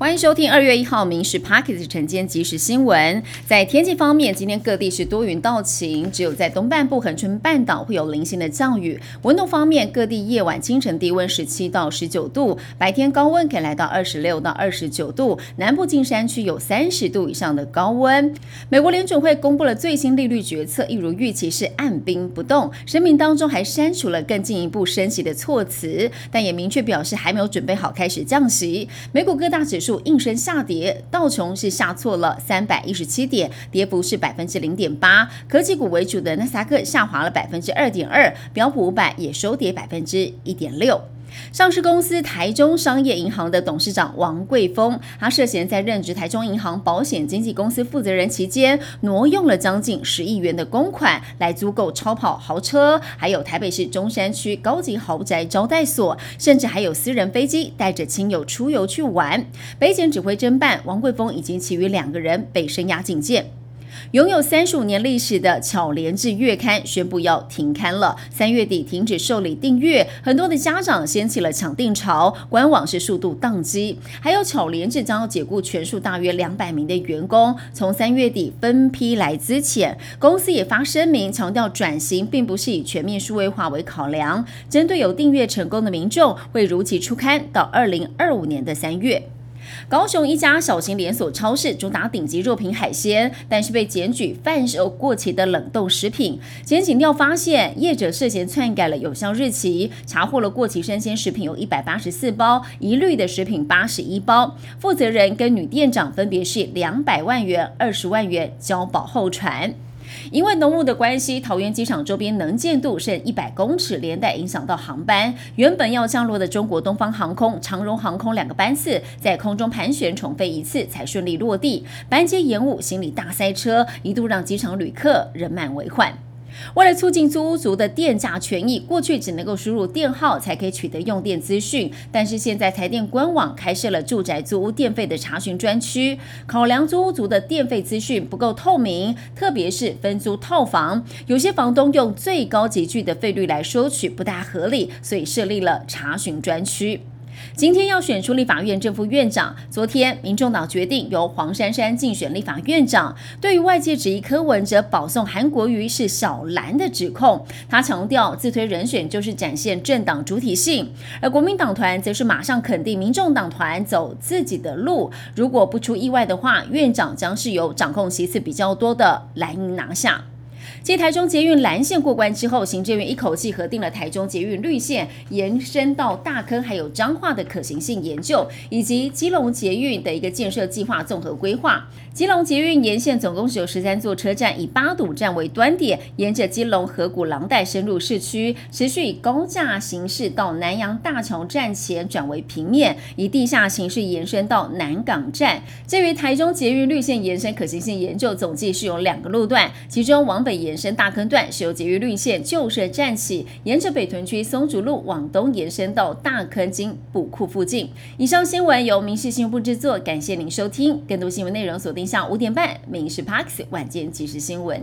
欢迎收听二月一号《民事 Pocket 晨间即时新闻》。在天气方面，今天各地是多云到晴，只有在东半部恒春半岛会有零星的降雨。温度方面，各地夜晚、清晨低温十七到十九度，白天高温可以来到二十六到二十九度。南部近山区有三十度以上的高温。美国联准会公布了最新利率决策，一如预期是按兵不动，声明当中还删除了更进一步升息的措辞，但也明确表示还没有准备好开始降息。美股各大指数。应声下跌，道琼是下挫了三百一十七点，跌幅是百分之零点八。科技股为主的纳斯达克下滑了百分之二点二，标普五百也收跌百分之一点六。上市公司台中商业银行的董事长王贵峰，他涉嫌在任职台中银行保险经纪公司负责人期间，挪用了将近十亿元的公款来租购超跑豪车，还有台北市中山区高级豪宅招待所，甚至还有私人飞机带着亲友出游去玩。北检指挥侦办，王贵峰以及其余两个人被声押警戒。拥有三十五年历史的巧联智月刊宣布要停刊了，三月底停止受理订阅，很多的家长掀起了抢订潮，官网是速度宕机。还有巧联智将要解雇全数大约两百名的员工，从三月底分批来资遣。公司也发声明强调，转型并不是以全面数位化为考量，针对有订阅成功的民众，会如期出刊到二零二五年的三月。高雄一家小型连锁超市主打顶级肉品海鲜，但是被检举贩售过期的冷冻食品。检警调发现，业者涉嫌篡改了有效日期，查获了过期生鲜食品有一百八十四包，一律的食品八十一包。负责人跟女店长分别是两百万元、二十万元交保候传。因为浓雾的关系，桃园机场周边能见度剩一百公尺，连带影响到航班。原本要降落的中国东方航空、长荣航空两个班次，在空中盘旋重飞一次才顺利落地，班机延误，行李大塞车，一度让机场旅客人满为患。为了促进租屋族的电价权益，过去只能够输入电号才可以取得用电资讯，但是现在台电官网开设了住宅租屋电费的查询专区，考量租屋族的电费资讯不够透明，特别是分租套房，有些房东用最高级距的费率来收取不大合理，所以设立了查询专区。今天要选出立法院正副院长。昨天，民众党决定由黄珊珊竞选立法院长。对于外界质疑柯文哲保送韩国瑜是小蓝的指控，他强调自推人选就是展现政党主体性。而国民党团则是马上肯定民众党团走自己的路。如果不出意外的话，院长将是由掌控席次比较多的蓝营拿下。继台中捷运蓝线过关之后，行政院一口气核定了台中捷运绿线延伸到大坑，还有彰化的可行性研究，以及基隆捷运的一个建设计划综合规划。基隆捷运沿线总共是有十三座车站，以八堵站为端点，沿着基隆河谷廊带深入市区，持续以高架形式到南洋大桥站前转为平面，以地下形式延伸到南港站。至于台中捷运绿线延伸可行性研究，总计是有两个路段，其中往北延。伸大坑段是由捷运绿线旧社站起，沿着北屯区松竹路往东延伸到大坑金补库附近。以上新闻由民事新闻部制作，感谢您收听。更多新闻内容锁定下午五点半《民事 Parks 晚间即时新闻》。